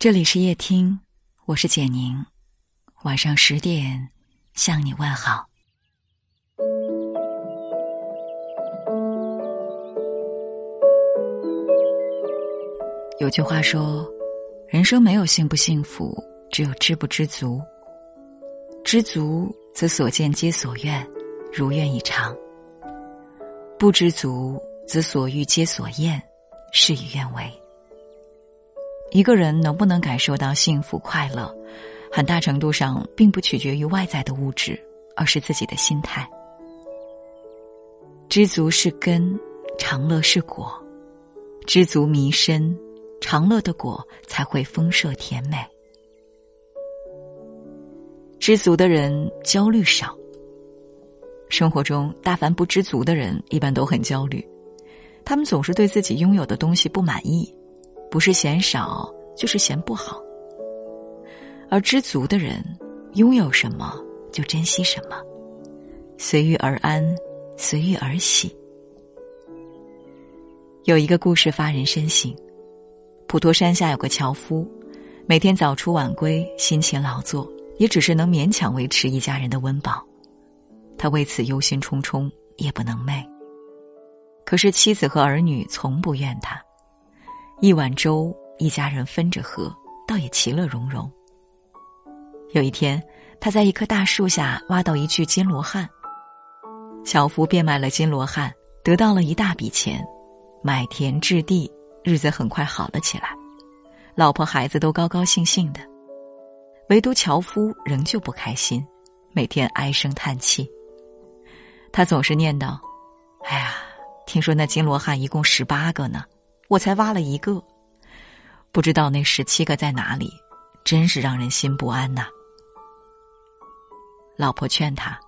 这里是夜听，我是简宁。晚上十点向你问好。有句话说：“人生没有幸不幸福，只有知不知足。知足则所见皆所愿，如愿以偿；不知足则所欲皆所厌，事与愿违。”一个人能不能感受到幸福快乐，很大程度上并不取决于外在的物质，而是自己的心态。知足是根，长乐是果；知足弥深，长乐的果才会丰硕甜美。知足的人焦虑少。生活中，大凡不知足的人，一般都很焦虑，他们总是对自己拥有的东西不满意。不是嫌少，就是嫌不好。而知足的人，拥有什么就珍惜什么，随遇而安，随遇而喜。有一个故事发人深省：普陀山下有个樵夫，每天早出晚归，辛勤劳作，也只是能勉强维持一家人的温饱。他为此忧心忡忡，夜不能寐。可是妻子和儿女从不怨他。一碗粥，一家人分着喝，倒也其乐融融。有一天，他在一棵大树下挖到一具金罗汉，樵夫变卖了金罗汉，得到了一大笔钱，买田置地，日子很快好了起来，老婆孩子都高高兴兴的，唯独樵夫仍旧不开心，每天唉声叹气。他总是念叨：“哎呀，听说那金罗汉一共十八个呢。”我才挖了一个，不知道那十七个在哪里，真是让人心不安呐。老婆劝他：“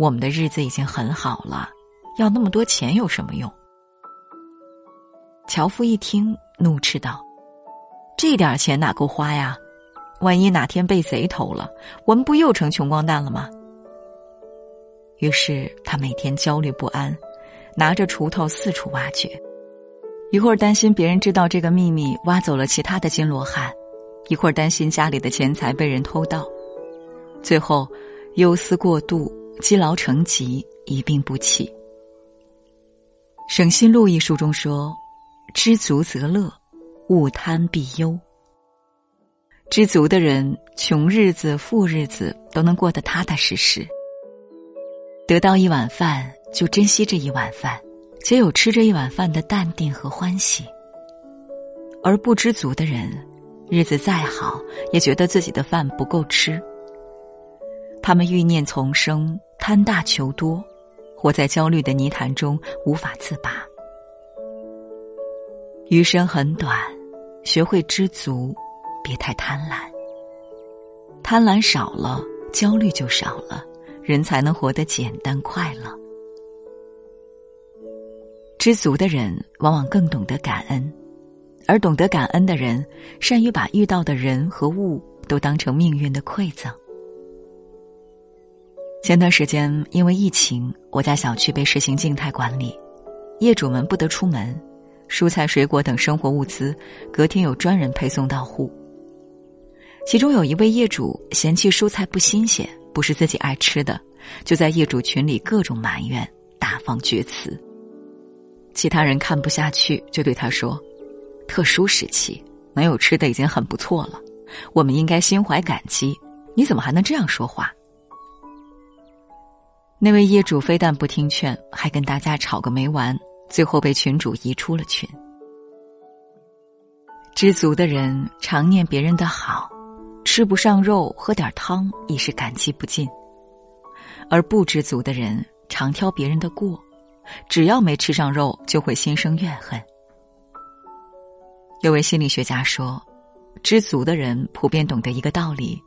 我们的日子已经很好了，要那么多钱有什么用？”樵夫一听，怒斥道：“这点钱哪够花呀？万一哪天被贼偷了，我们不又成穷光蛋了吗？”于是他每天焦虑不安，拿着锄头四处挖掘。一会儿担心别人知道这个秘密，挖走了其他的金罗汉；一会儿担心家里的钱财被人偷盗；最后，忧思过度，积劳成疾，一病不起。《省心录》一书中说：“知足则乐，勿贪必忧。”知足的人，穷日子、富日子都能过得踏踏实实。得到一碗饭，就珍惜这一碗饭。且有吃这一碗饭的淡定和欢喜，而不知足的人，日子再好，也觉得自己的饭不够吃。他们欲念丛生，贪大求多，活在焦虑的泥潭中无法自拔。余生很短，学会知足，别太贪婪。贪婪少了，焦虑就少了，人才能活得简单快乐。知足的人往往更懂得感恩，而懂得感恩的人，善于把遇到的人和物都当成命运的馈赠。前段时间因为疫情，我家小区被实行静态管理，业主们不得出门，蔬菜、水果等生活物资隔天有专人配送到户。其中有一位业主嫌弃蔬菜不新鲜，不是自己爱吃的，就在业主群里各种埋怨，大放厥词。其他人看不下去，就对他说：“特殊时期能有吃的已经很不错了，我们应该心怀感激。你怎么还能这样说话？”那位业主非但不听劝，还跟大家吵个没完，最后被群主移出了群。知足的人常念别人的好，吃不上肉喝点汤已是感激不尽；而不知足的人常挑别人的过。只要没吃上肉，就会心生怨恨。有位心理学家说，知足的人普遍懂得一个道理，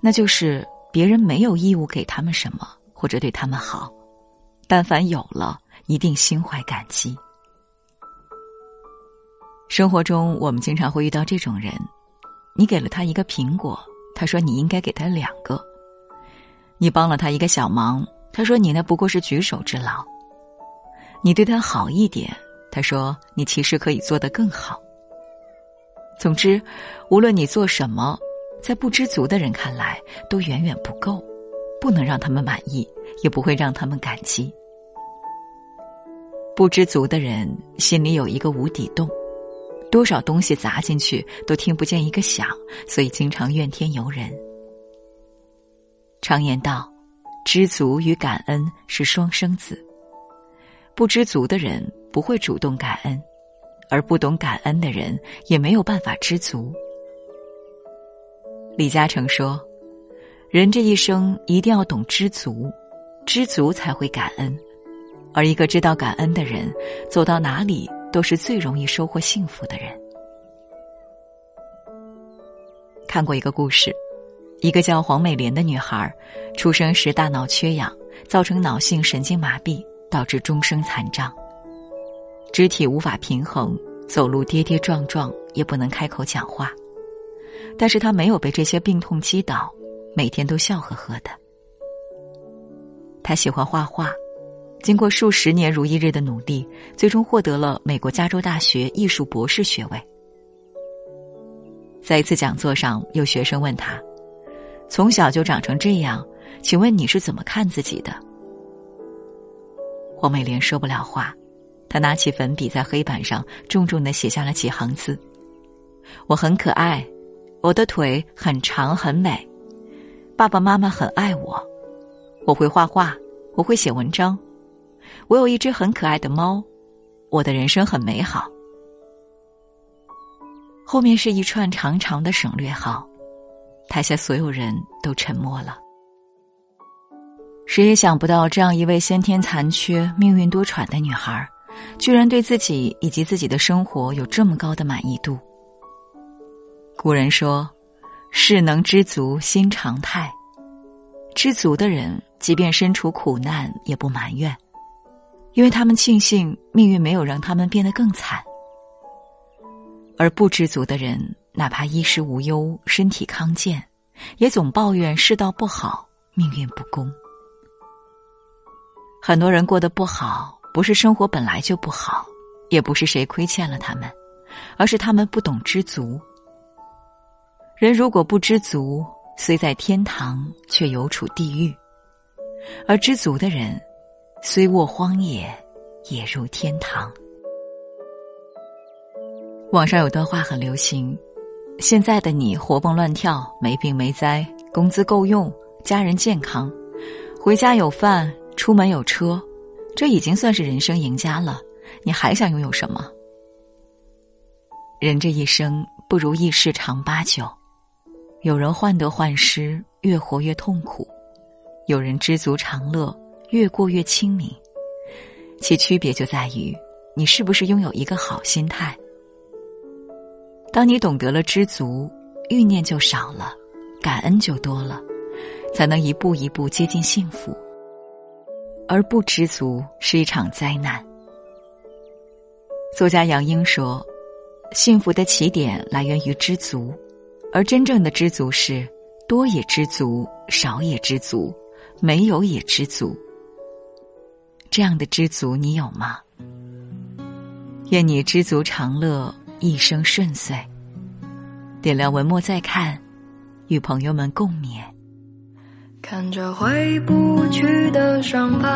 那就是别人没有义务给他们什么或者对他们好，但凡有了，一定心怀感激。生活中，我们经常会遇到这种人：你给了他一个苹果，他说你应该给他两个；你帮了他一个小忙，他说你那不过是举手之劳。你对他好一点，他说你其实可以做得更好。总之，无论你做什么，在不知足的人看来都远远不够，不能让他们满意，也不会让他们感激。不知足的人心里有一个无底洞，多少东西砸进去都听不见一个响，所以经常怨天尤人。常言道，知足与感恩是双生子。不知足的人不会主动感恩。而不懂感恩的人，也没有办法知足。李嘉诚说：“人这一生一定要懂知足，知足才会感恩。而一个知道感恩的人，走到哪里都是最容易收获幸福的人。”看过一个故事，一个叫黄美莲的女孩，出生时大脑缺氧，造成脑性神经麻痹，导致终生残障。肢体无法平衡，走路跌跌撞撞，也不能开口讲话。但是他没有被这些病痛击倒，每天都笑呵呵的。他喜欢画画，经过数十年如一日的努力，最终获得了美国加州大学艺术博士学位。在一次讲座上，有学生问他：“从小就长成这样，请问你是怎么看自己的？”黄美莲说不了话。他拿起粉笔，在黑板上重重的写下了几行字：“我很可爱，我的腿很长很美，爸爸妈妈很爱我，我会画画，我会写文章，我有一只很可爱的猫，我的人生很美好。”后面是一串长长的省略号，台下所有人都沉默了。谁也想不到，这样一位先天残缺、命运多舛的女孩。居然对自己以及自己的生活有这么高的满意度。古人说：“事能知足，心常态。”知足的人，即便身处苦难，也不埋怨，因为他们庆幸命运没有让他们变得更惨。而不知足的人，哪怕衣食无忧、身体康健，也总抱怨世道不好、命运不公。很多人过得不好。不是生活本来就不好，也不是谁亏欠了他们，而是他们不懂知足。人如果不知足，虽在天堂，却犹处地狱；而知足的人，虽卧荒野，也入天堂。网上有段话很流行：现在的你活蹦乱跳，没病没灾，工资够用，家人健康，回家有饭，出门有车。这已经算是人生赢家了，你还想拥有什么？人这一生不如意事常八九，有人患得患失，越活越痛苦；有人知足常乐，越过越清明。其区别就在于你是不是拥有一个好心态。当你懂得了知足，欲念就少了，感恩就多了，才能一步一步接近幸福。而不知足是一场灾难。作家杨英说：“幸福的起点来源于知足，而真正的知足是多也知足，少也知足，没有也知足。这样的知足你有吗？愿你知足常乐，一生顺遂。点亮文末再看，与朋友们共勉。”看着回不去的伤疤，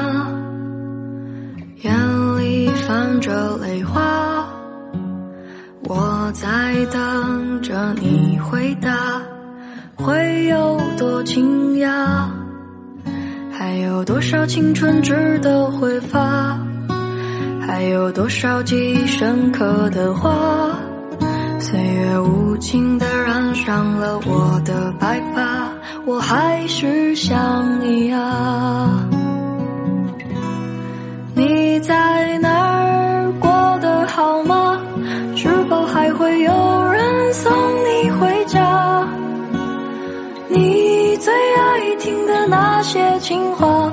眼里泛着泪花。我在等着你回答，会有多惊讶？还有多少青春值得挥发？还有多少记忆深刻的话？岁月无情的染上了我的白发。我还是想你啊，你在哪儿过得好吗？是否还会有人送你回家？你最爱听的那些情话，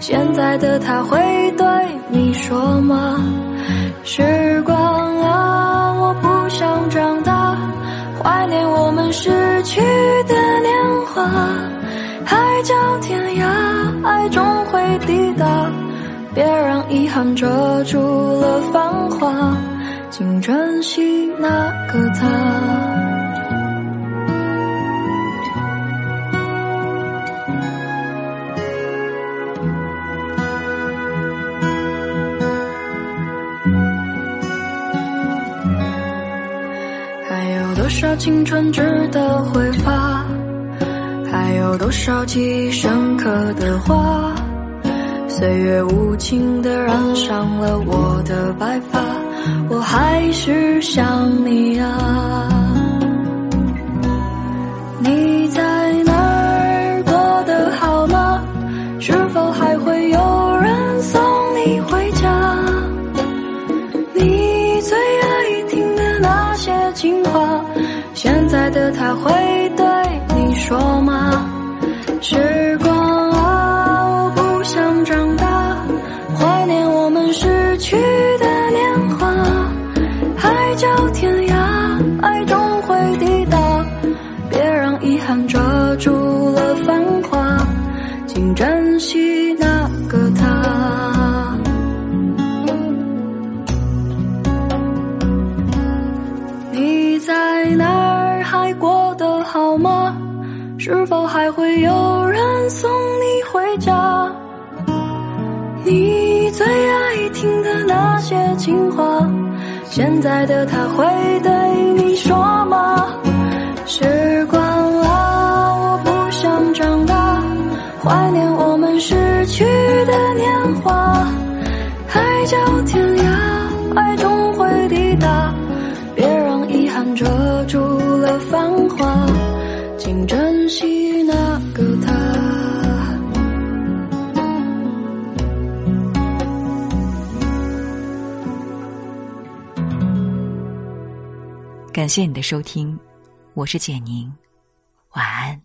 现在的他会对你说吗？时光海角天涯，爱终会抵达。别让遗憾遮住了繁华，请珍惜那个他。还有多少青春值得挥发？还有多少记忆深刻的话？岁月无情地染上了我的白发，我还是想你啊。你在哪儿过得好吗？是否还会有人送你回家？你最爱听的那些情话，现在的他会对你说吗？住了繁华，请珍惜那个他。你在哪儿还过得好吗？是否还会有人送你回家？你最爱听的那些情话，现在的他会对你说吗？是去的年华。海角天涯，爱终会抵达，别让遗憾遮住了繁华，请珍惜那个他。感谢你的收听，我是简宁，晚安。